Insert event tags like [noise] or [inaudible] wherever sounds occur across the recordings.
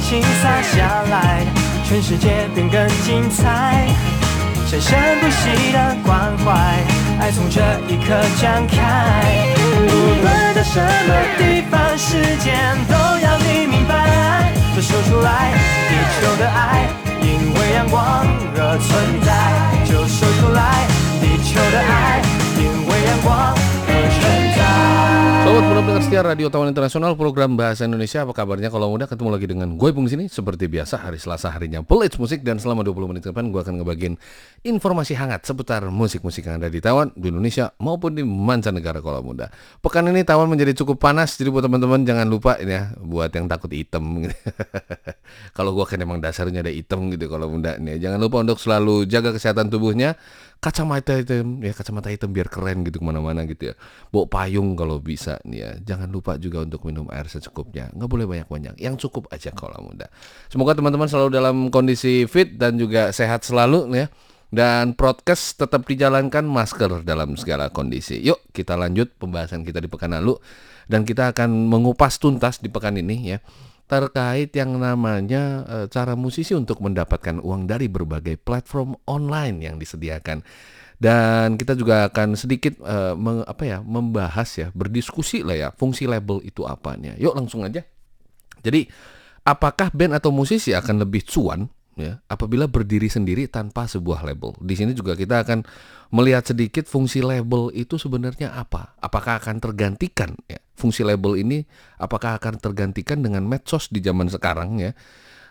情洒下来，全世界变更精彩。生生不息的关怀，爱从这一刻展开。无论在什么地方、时间，都要你明白。都说出来，地球的爱，因为阳光而存在。就说出来，地球的爱，因为阳光而存在。Sobat pendengar setia Radio Tawan Internasional program Bahasa Indonesia. Apa kabarnya? Kalau mudah ketemu lagi dengan gue Pung sini. Seperti biasa hari Selasa harinya Pelits Musik. Dan selama 20 menit ke depan gue akan ngebagiin informasi hangat Seputar musik-musik yang ada di Taiwan Di Indonesia maupun di mancanegara kalau muda. Pekan ini Taiwan menjadi cukup panas. Jadi buat teman-teman jangan lupa ini ya Buat yang takut hitam. Gitu. [laughs] Kalau gue kan emang dasarnya ada hitam gitu kalau muda nih Jangan lupa untuk selalu jaga kesehatan tubuhnya kacamata hitam ya kacamata hitam biar keren gitu ke mana-mana gitu ya. Bawa payung kalau bisa nih ya. Jangan lupa juga untuk minum air secukupnya. Nggak boleh banyak-banyak. Yang cukup aja kalau muda semoga teman-teman selalu dalam kondisi fit dan juga sehat selalu nih ya. Dan broadcast tetap dijalankan masker dalam segala kondisi. Yuk kita lanjut pembahasan kita di pekan lalu. Dan kita akan mengupas tuntas di pekan ini ya terkait yang namanya e, cara musisi untuk mendapatkan uang dari berbagai platform online yang disediakan. Dan kita juga akan sedikit e, meng, apa ya, membahas ya, berdiskusi lah ya, fungsi label itu apanya. Yuk langsung aja. Jadi, apakah band atau musisi akan lebih cuan ya apabila berdiri sendiri tanpa sebuah label. Di sini juga kita akan melihat sedikit fungsi label itu sebenarnya apa. Apakah akan tergantikan ya fungsi label ini apakah akan tergantikan dengan medsos di zaman sekarang ya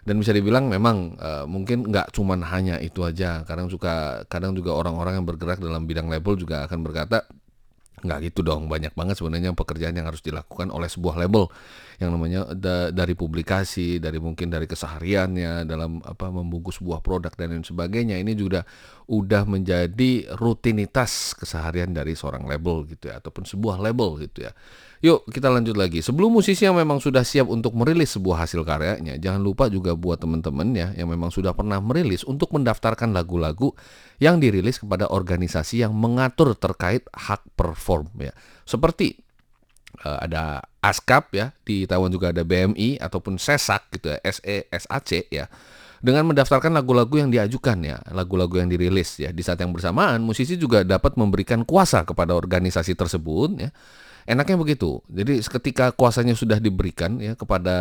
dan bisa dibilang memang uh, mungkin nggak cuman hanya itu aja kadang suka kadang juga orang-orang yang bergerak dalam bidang label juga akan berkata nggak gitu dong banyak banget sebenarnya pekerjaan yang harus dilakukan oleh sebuah label yang namanya da dari publikasi dari mungkin dari kesehariannya dalam apa membungkus sebuah produk dan lain sebagainya. Ini juga udah menjadi rutinitas keseharian dari seorang label gitu ya ataupun sebuah label gitu ya Yuk kita lanjut lagi. Sebelum musisi yang memang sudah siap untuk merilis sebuah hasil karyanya, jangan lupa juga buat teman-teman ya yang memang sudah pernah merilis untuk mendaftarkan lagu-lagu yang dirilis kepada organisasi yang mengatur terkait hak perform ya. Seperti uh, ada ASKAP ya, di Taiwan juga ada BMI ataupun SESAK gitu ya, SESAC ya dengan mendaftarkan lagu-lagu yang diajukan ya, lagu-lagu yang dirilis ya. Di saat yang bersamaan, musisi juga dapat memberikan kuasa kepada organisasi tersebut ya enaknya begitu. Jadi ketika kuasanya sudah diberikan ya kepada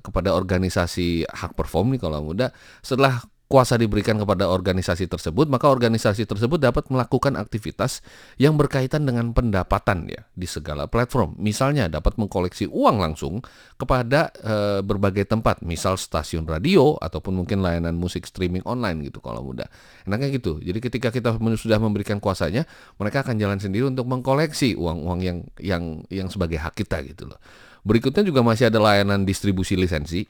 kepada organisasi hak perform nih kalau muda, setelah kuasa diberikan kepada organisasi tersebut, maka organisasi tersebut dapat melakukan aktivitas yang berkaitan dengan pendapatan ya di segala platform. Misalnya dapat mengkoleksi uang langsung kepada e, berbagai tempat, misal stasiun radio ataupun mungkin layanan musik streaming online gitu kalau muda. Enaknya gitu. Jadi ketika kita sudah memberikan kuasanya, mereka akan jalan sendiri untuk mengkoleksi uang-uang yang yang yang sebagai hak kita gitu loh. Berikutnya juga masih ada layanan distribusi lisensi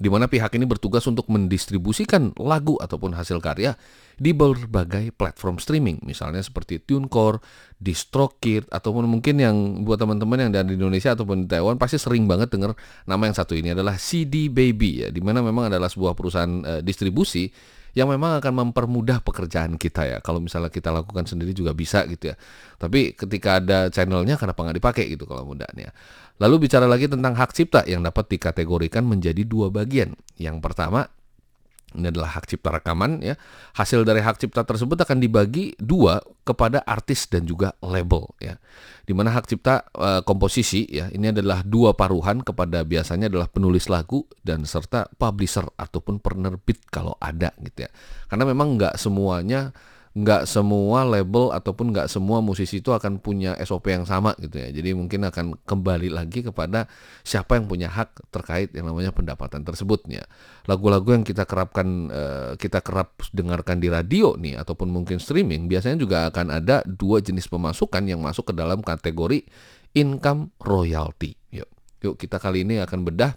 di mana pihak ini bertugas untuk mendistribusikan lagu ataupun hasil karya di berbagai platform streaming, misalnya seperti TuneCore, DistroKid, ataupun mungkin yang buat teman-teman yang ada di Indonesia ataupun di Taiwan pasti sering banget dengar nama yang satu ini adalah CD Baby ya, di mana memang adalah sebuah perusahaan uh, distribusi yang memang akan mempermudah pekerjaan kita ya. Kalau misalnya kita lakukan sendiri juga bisa gitu ya. Tapi ketika ada channelnya kenapa nggak dipakai gitu kalau mudahnya. Lalu bicara lagi tentang hak cipta yang dapat dikategorikan menjadi dua bagian. Yang pertama ini adalah hak cipta rekaman ya. Hasil dari hak cipta tersebut akan dibagi dua kepada artis dan juga label ya. Di mana hak cipta e, komposisi ya ini adalah dua paruhan kepada biasanya adalah penulis lagu dan serta publisher ataupun penerbit kalau ada gitu ya. Karena memang nggak semuanya nggak semua label ataupun nggak semua musisi itu akan punya SOP yang sama gitu ya. Jadi mungkin akan kembali lagi kepada siapa yang punya hak terkait yang namanya pendapatan tersebutnya. Lagu-lagu yang kita kerapkan uh, kita kerap dengarkan di radio nih ataupun mungkin streaming biasanya juga akan ada dua jenis pemasukan yang masuk ke dalam kategori income royalty. Yuk, yuk kita kali ini akan bedah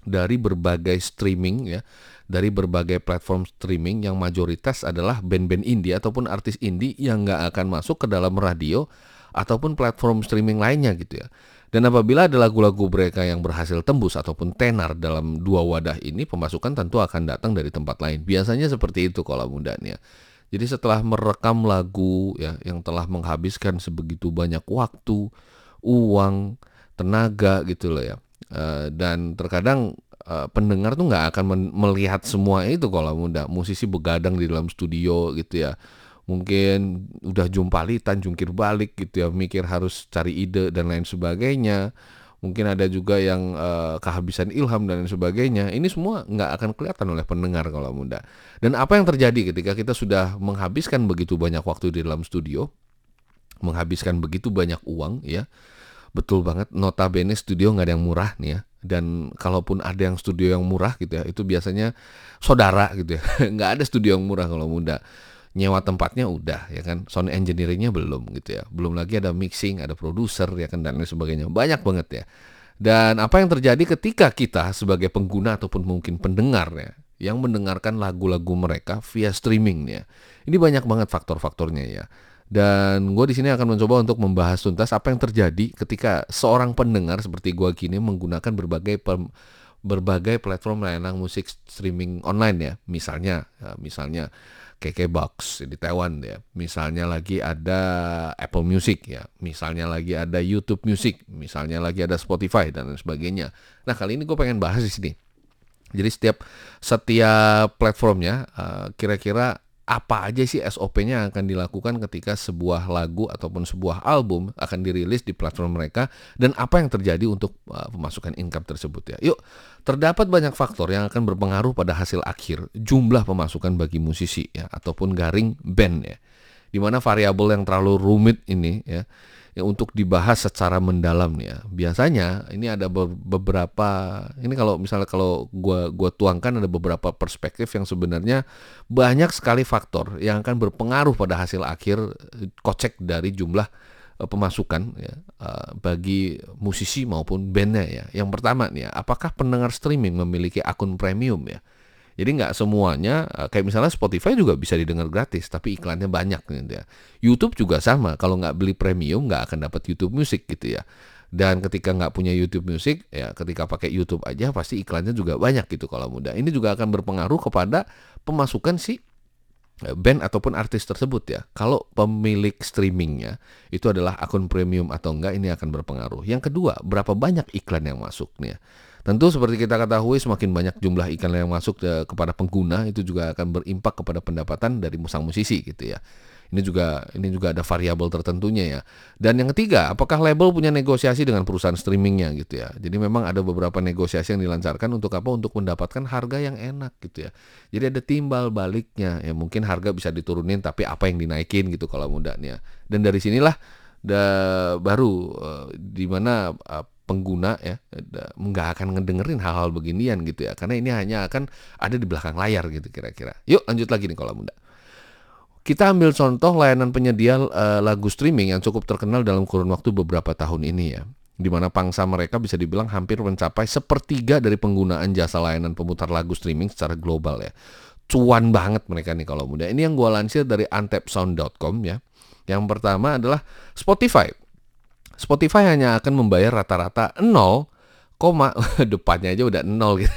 dari berbagai streaming ya dari berbagai platform streaming yang mayoritas adalah band-band indie ataupun artis indie yang nggak akan masuk ke dalam radio ataupun platform streaming lainnya gitu ya. Dan apabila ada lagu-lagu mereka yang berhasil tembus ataupun tenar dalam dua wadah ini, pemasukan tentu akan datang dari tempat lain. Biasanya seperti itu kalau mudahnya. Jadi setelah merekam lagu ya yang telah menghabiskan sebegitu banyak waktu, uang, tenaga gitu loh ya. Uh, dan terkadang uh, pendengar tuh nggak akan melihat semua itu kalau muda. Musisi begadang di dalam studio gitu ya. Mungkin udah jumpa litan jungkir balik gitu ya. Mikir harus cari ide dan lain sebagainya. Mungkin ada juga yang uh, kehabisan ilham dan lain sebagainya. Ini semua nggak akan kelihatan oleh pendengar kalau muda. Dan apa yang terjadi ketika kita sudah menghabiskan begitu banyak waktu di dalam studio menghabiskan begitu banyak uang ya betul banget. Notabene studio nggak ada yang murah nih ya. Dan kalaupun ada yang studio yang murah gitu ya itu biasanya saudara gitu ya. [laughs] Nggak ada studio yang murah kalau muda. Nyewa tempatnya udah ya kan? Sound engineeringnya belum gitu ya. Belum lagi ada mixing ada produser ya kan? Dan lain sebagainya. Banyak banget ya. Dan apa yang terjadi ketika kita sebagai pengguna ataupun mungkin pendengar ya yang mendengarkan lagu-lagu mereka via streaming ya. Ini banyak banget faktor-faktornya ya dan gue di sini akan mencoba untuk membahas tuntas apa yang terjadi ketika seorang pendengar seperti gue gini menggunakan berbagai pem, berbagai platform layanan musik streaming online ya. Misalnya, ya, misalnya KKBox di Taiwan ya. Misalnya lagi ada Apple Music ya. Misalnya lagi ada YouTube Music. Misalnya lagi ada Spotify dan lain sebagainya. Nah kali ini gue pengen bahas di sini. Jadi setiap setiap platformnya eh, kira-kira uh, apa aja sih SOP-nya akan dilakukan ketika sebuah lagu ataupun sebuah album akan dirilis di platform mereka dan apa yang terjadi untuk uh, pemasukan income tersebut ya. Yuk, terdapat banyak faktor yang akan berpengaruh pada hasil akhir jumlah pemasukan bagi musisi ya ataupun garing band ya. Di mana variabel yang terlalu rumit ini ya ya untuk dibahas secara mendalam nih ya. Biasanya ini ada beberapa ini kalau misalnya kalau gua gua tuangkan ada beberapa perspektif yang sebenarnya banyak sekali faktor yang akan berpengaruh pada hasil akhir eh, kocek dari jumlah uh, pemasukan ya uh, bagi musisi maupun bandnya ya. Yang pertama nih ya, apakah pendengar streaming memiliki akun premium ya? Jadi nggak semuanya eh, kayak misalnya Spotify juga bisa didengar gratis, tapi iklannya banyak gitu ya. YouTube juga sama, kalau nggak beli premium nggak akan dapat YouTube Music gitu ya. Dan ketika nggak punya YouTube Music, ya ketika pakai YouTube aja pasti iklannya juga banyak gitu kalau muda. Ini juga akan berpengaruh kepada pemasukan si eh, band ataupun artis tersebut ya. Kalau pemilik streamingnya itu adalah akun premium atau enggak ini akan berpengaruh. Yang kedua, berapa banyak iklan yang masuk nih ya. Tentu seperti kita ketahui semakin banyak jumlah iklan yang masuk ke, kepada pengguna itu juga akan berimpak kepada pendapatan dari musang musisi gitu ya. Ini juga ini juga ada variabel tertentunya ya. Dan yang ketiga, apakah label punya negosiasi dengan perusahaan streamingnya gitu ya. Jadi memang ada beberapa negosiasi yang dilancarkan untuk apa? Untuk mendapatkan harga yang enak gitu ya. Jadi ada timbal baliknya ya mungkin harga bisa diturunin tapi apa yang dinaikin gitu kalau mudanya. Dan dari sinilah da, baru uh, di mana uh, pengguna ya nggak akan ngedengerin hal-hal beginian gitu ya. Karena ini hanya akan ada di belakang layar gitu kira-kira. Yuk lanjut lagi nih kalau muda kita ambil contoh layanan penyedia uh, lagu streaming yang cukup terkenal dalam kurun waktu beberapa tahun ini ya. Di mana pangsa mereka bisa dibilang hampir mencapai sepertiga dari penggunaan jasa layanan pemutar lagu streaming secara global ya. Cuan banget mereka nih kalau muda ini yang gue lansir dari antepsound.com ya. Yang pertama adalah Spotify Spotify hanya akan membayar rata-rata 0, koma [laughs] depannya aja udah 0 gitu.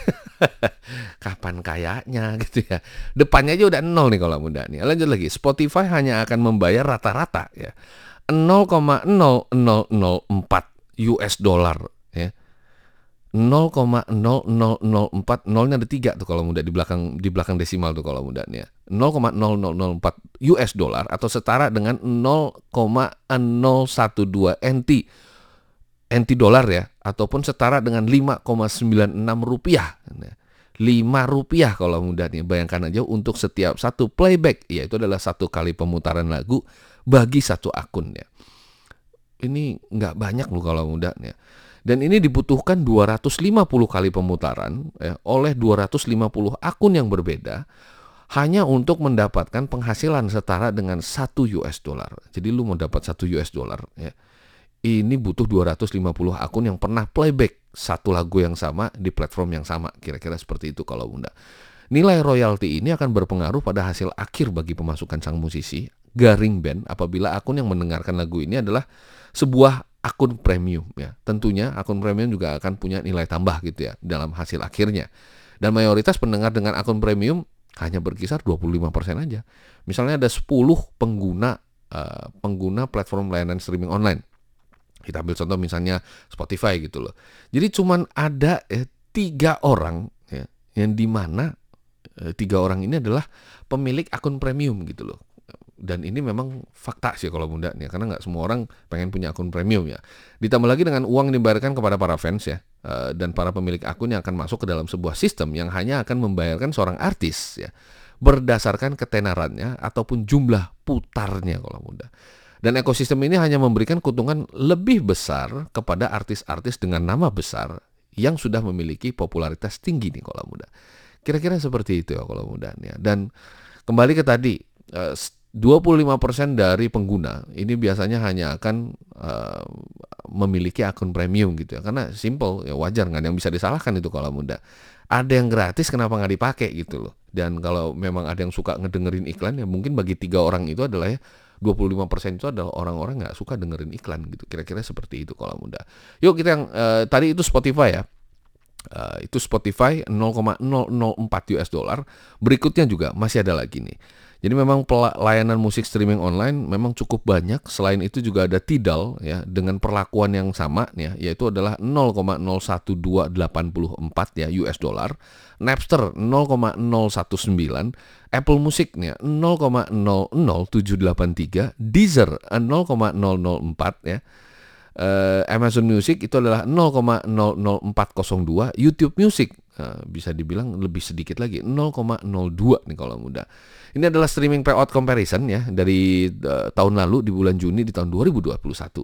[laughs] Kapan kayaknya gitu ya. Depannya aja udah 0 nih kalau muda nih. Lanjut lagi, Spotify hanya akan membayar rata-rata ya 0,0004 US dollar 0,0004 nolnya ada tiga tuh kalau muda di belakang di belakang desimal tuh kalau muda nih ya. 0,0004 US dollar atau setara dengan 0,012 NT NT dolar ya ataupun setara dengan 5,96 rupiah. 5 rupiah kalau nih bayangkan aja untuk setiap satu playback yaitu adalah satu kali pemutaran lagu bagi satu akun ya. Ini nggak banyak loh kalau muda nih. Dan ini dibutuhkan 250 kali pemutaran ya, oleh 250 akun yang berbeda hanya untuk mendapatkan penghasilan setara dengan 1 US dollar. Jadi lu mau dapat 1 US dollar ya. Ini butuh 250 akun yang pernah playback satu lagu yang sama di platform yang sama. Kira-kira seperti itu kalau Bunda. Nilai royalti ini akan berpengaruh pada hasil akhir bagi pemasukan sang musisi, garing band apabila akun yang mendengarkan lagu ini adalah sebuah akun premium ya. Tentunya akun premium juga akan punya nilai tambah gitu ya dalam hasil akhirnya. Dan mayoritas pendengar dengan akun premium hanya berkisar 25% aja. Misalnya ada 10 pengguna uh, pengguna platform layanan streaming online. Kita ambil contoh misalnya Spotify gitu loh. Jadi cuman ada eh, tiga orang ya, yang di mana e, tiga orang ini adalah pemilik akun premium gitu loh dan ini memang fakta sih kalau muda nih karena nggak semua orang pengen punya akun premium ya ditambah lagi dengan uang yang dibayarkan kepada para fans ya e, dan para pemilik akun yang akan masuk ke dalam sebuah sistem yang hanya akan membayarkan seorang artis ya berdasarkan ketenarannya ataupun jumlah putarnya kalau muda dan ekosistem ini hanya memberikan keuntungan lebih besar kepada artis-artis dengan nama besar yang sudah memiliki popularitas tinggi nih kalau muda. Kira-kira seperti itu ya kalau muda ya. Dan kembali ke tadi 25% eh, dari pengguna ini biasanya hanya akan uh, memiliki akun premium gitu ya karena simple ya wajar nggak yang bisa disalahkan itu kalau muda ada yang gratis kenapa nggak dipakai gitu loh dan kalau memang ada yang suka ngedengerin iklan ya mungkin bagi tiga orang itu adalah ya 25% itu adalah orang-orang nggak suka dengerin iklan gitu. Kira-kira seperti itu kalau muda. Yuk kita yang uh, tadi itu Spotify ya. Uh, itu Spotify 0,004 US dollar. Berikutnya juga masih ada lagi nih. Jadi memang pelayanan musik streaming online memang cukup banyak. Selain itu juga ada Tidal ya dengan perlakuan yang sama ya yaitu adalah 0,01284 ya US dollar. Napster 0,019, Apple Music nih 0,00783, Deezer 0,004 ya. Uh, Amazon Music itu adalah 0,00402, YouTube Music uh, bisa dibilang lebih sedikit lagi 0,02 nih kalau muda. Ini adalah streaming payout comparison ya dari uh, tahun lalu di bulan Juni di tahun 2021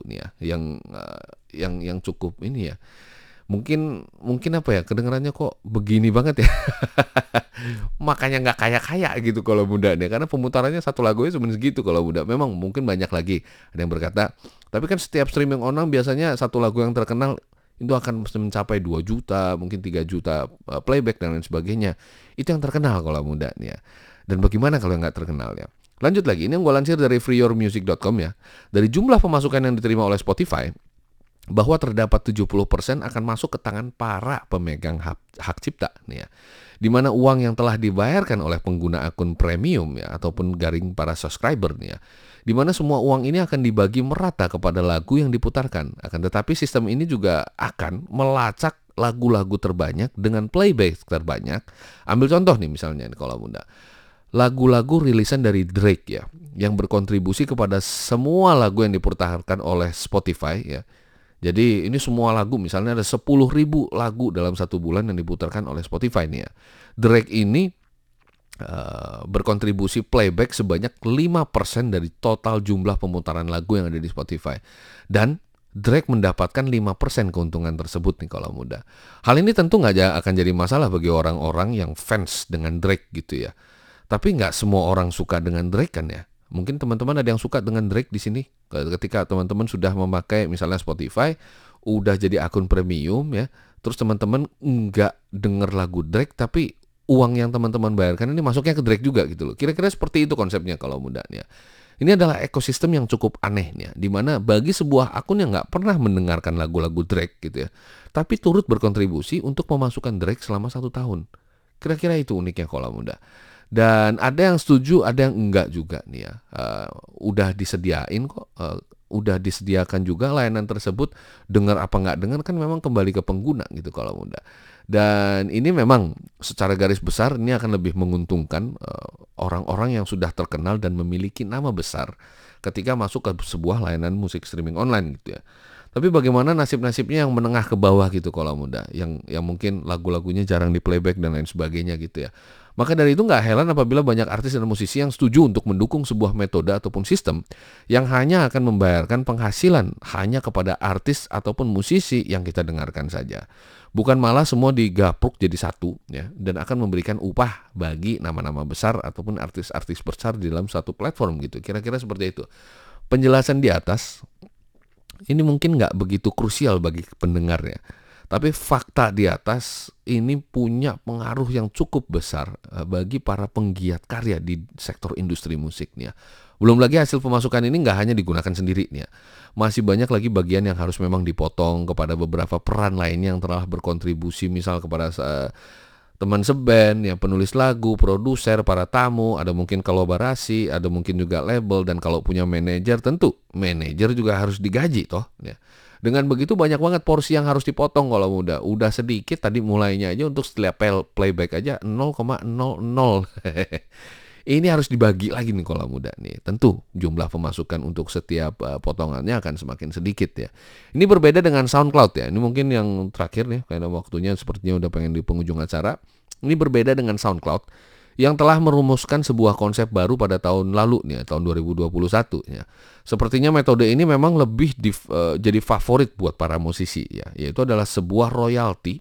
nih ya yang uh, yang yang cukup ini ya. Mungkin mungkin apa ya kedengarannya kok begini banget ya. [laughs] Makanya nggak kaya-kaya gitu kalau muda nih karena pemutarannya satu lagunya cuma segitu kalau muda. Memang mungkin banyak lagi ada yang berkata, tapi kan setiap streaming online biasanya satu lagu yang terkenal itu akan mencapai 2 juta, mungkin 3 juta eh, playback dan lain sebagainya. Itu yang terkenal kalau muda nih ya. Dan bagaimana kalau nggak terkenal ya? Lanjut lagi, ini yang gue lansir dari freeyourmusic.com ya. Dari jumlah pemasukan yang diterima oleh Spotify, bahwa terdapat 70% akan masuk ke tangan para pemegang hak, hak cipta nih ya. Di mana uang yang telah dibayarkan oleh pengguna akun premium ya ataupun garing para subscriber nih ya. Di mana semua uang ini akan dibagi merata kepada lagu yang diputarkan. Akan tetapi sistem ini juga akan melacak lagu-lagu terbanyak dengan playback terbanyak. Ambil contoh nih misalnya kalau Bunda lagu-lagu rilisan dari Drake ya yang berkontribusi kepada semua lagu yang dipertahankan oleh Spotify ya. Jadi ini semua lagu misalnya ada 10 ribu lagu dalam satu bulan yang diputarkan oleh Spotify nih ya. Drake ini uh, berkontribusi playback sebanyak 5% dari total jumlah pemutaran lagu yang ada di Spotify. Dan Drake mendapatkan 5% keuntungan tersebut nih kalau muda. Hal ini tentu nggak akan jadi masalah bagi orang-orang yang fans dengan Drake gitu ya. Tapi nggak semua orang suka dengan Drake kan ya. Mungkin teman-teman ada yang suka dengan Drake di sini. Ketika teman-teman sudah memakai misalnya Spotify, udah jadi akun premium ya. Terus teman-teman nggak denger lagu Drake, tapi uang yang teman-teman bayarkan ini masuknya ke Drake juga gitu loh. Kira-kira seperti itu konsepnya kalau mudanya. Ini adalah ekosistem yang cukup aneh nih, di mana bagi sebuah akun yang nggak pernah mendengarkan lagu-lagu Drake gitu ya, tapi turut berkontribusi untuk memasukkan Drake selama satu tahun. Kira-kira itu uniknya kalau muda. Dan ada yang setuju, ada yang enggak juga nih ya. Uh, udah disediain kok, uh, udah disediakan juga layanan tersebut. Dengar apa enggak dengar kan memang kembali ke pengguna gitu kalau muda. Dan ini memang secara garis besar ini akan lebih menguntungkan eh, orang-orang uh, yang sudah terkenal dan memiliki nama besar ketika masuk ke sebuah layanan musik streaming online gitu ya. Tapi bagaimana nasib-nasibnya yang menengah ke bawah gitu kalau muda, yang yang mungkin lagu-lagunya jarang di playback dan lain sebagainya gitu ya. Maka dari itu nggak heran apabila banyak artis dan musisi yang setuju untuk mendukung sebuah metode ataupun sistem yang hanya akan membayarkan penghasilan hanya kepada artis ataupun musisi yang kita dengarkan saja. Bukan malah semua digapruk jadi satu ya dan akan memberikan upah bagi nama-nama besar ataupun artis-artis besar di dalam satu platform gitu. Kira-kira seperti itu. Penjelasan di atas ini mungkin nggak begitu krusial bagi pendengar ya tapi fakta di atas ini punya pengaruh yang cukup besar eh, bagi para penggiat karya di sektor industri musik nih ya. Belum lagi hasil pemasukan ini nggak hanya digunakan sendiri nih ya. Masih banyak lagi bagian yang harus memang dipotong kepada beberapa peran lainnya yang telah berkontribusi misal kepada teman seband, yang penulis lagu, produser, para tamu, ada mungkin kolaborasi, ada mungkin juga label dan kalau punya manajer tentu manajer juga harus digaji toh ya. Dengan begitu banyak banget porsi yang harus dipotong kalau muda. Udah sedikit tadi mulainya aja untuk setiap playback aja 0,00. [laughs] Ini harus dibagi lagi nih kalau muda nih. Tentu jumlah pemasukan untuk setiap uh, potongannya akan semakin sedikit ya. Ini berbeda dengan SoundCloud ya. Ini mungkin yang terakhir nih karena waktunya sepertinya udah pengen di penghujung acara. Ini berbeda dengan SoundCloud yang telah merumuskan sebuah konsep baru pada tahun lalu nih, tahun 2021 ya. Sepertinya metode ini memang lebih di, uh, jadi favorit buat para musisi ya, yaitu adalah sebuah royalti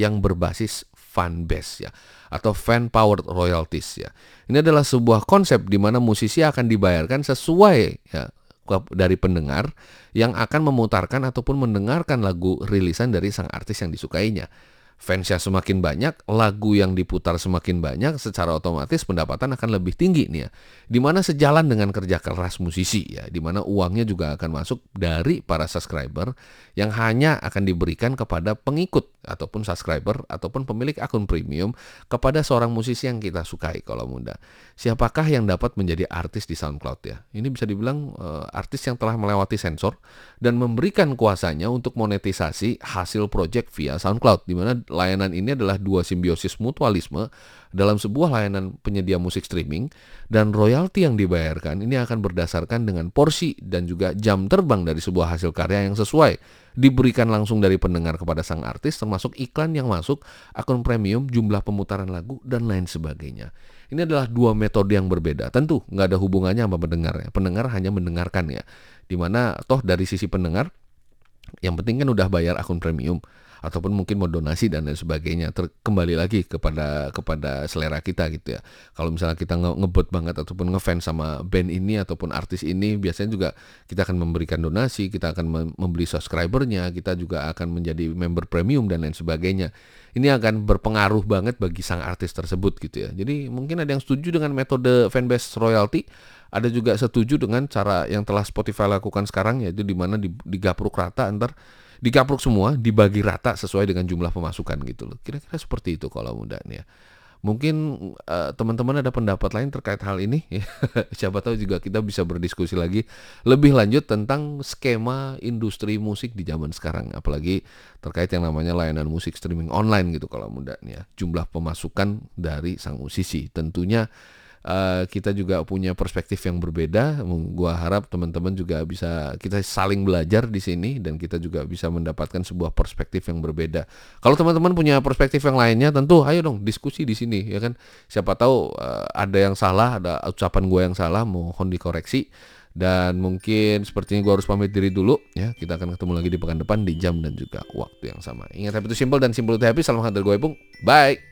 yang berbasis fan base ya atau fan powered royalties ya. Ini adalah sebuah konsep di mana musisi akan dibayarkan sesuai ya dari pendengar yang akan memutarkan ataupun mendengarkan lagu rilisan dari sang artis yang disukainya fansnya semakin banyak, lagu yang diputar semakin banyak, secara otomatis pendapatan akan lebih tinggi nih ya. Di mana sejalan dengan kerja keras musisi ya, di mana uangnya juga akan masuk dari para subscriber yang hanya akan diberikan kepada pengikut ataupun subscriber ataupun pemilik akun premium kepada seorang musisi yang kita sukai kalau muda. Siapakah yang dapat menjadi artis di SoundCloud ya? Ini bisa dibilang uh, artis yang telah melewati sensor dan memberikan kuasanya untuk monetisasi hasil project via SoundCloud di mana layanan ini adalah dua simbiosis mutualisme dalam sebuah layanan penyedia musik streaming dan royalti yang dibayarkan ini akan berdasarkan dengan porsi dan juga jam terbang dari sebuah hasil karya yang sesuai diberikan langsung dari pendengar kepada sang artis termasuk iklan yang masuk, akun premium, jumlah pemutaran lagu dan lain sebagainya. Ini adalah dua metode yang berbeda. Tentu nggak ada hubungannya sama pendengar ya. Pendengar hanya mendengarkan ya. Di mana toh dari sisi pendengar yang penting kan udah bayar akun premium ataupun mungkin mau donasi dan lain sebagainya. Ter kembali lagi kepada kepada selera kita gitu ya. Kalau misalnya kita nge ngebet banget ataupun ngefans sama band ini ataupun artis ini biasanya juga kita akan memberikan donasi kita akan membeli subscribernya kita juga akan menjadi member premium dan lain sebagainya. Ini akan berpengaruh banget bagi sang artis tersebut gitu ya. Jadi mungkin ada yang setuju dengan metode fanbase royalty ada juga setuju dengan cara yang telah Spotify lakukan sekarang yaitu di mana digapruk rata antar dikapruk semua, dibagi rata sesuai dengan jumlah pemasukan gitu loh. Kira-kira seperti itu kalau muda nih ya. Mungkin uh, teman-teman ada pendapat lain terkait hal ini. [laughs] Siapa tahu juga kita bisa berdiskusi lagi lebih lanjut tentang skema industri musik di zaman sekarang. Apalagi terkait yang namanya layanan musik streaming online gitu kalau muda nih ya. Jumlah pemasukan dari sang musisi. Tentunya uh, kita juga punya perspektif yang berbeda. Gua harap teman-teman juga bisa kita saling belajar di sini dan kita juga bisa mendapatkan sebuah perspektif yang berbeda. Kalau teman-teman punya perspektif yang lainnya, tentu ayo dong diskusi di sini ya kan. Siapa tahu uh, ada yang salah, ada ucapan gue yang salah, mohon dikoreksi. Dan mungkin sepertinya gue harus pamit diri dulu ya. Kita akan ketemu lagi di pekan depan di jam dan juga waktu yang sama. Ingat happy itu simple dan simple itu happy. Salam hangat dari gue Pung. Bye.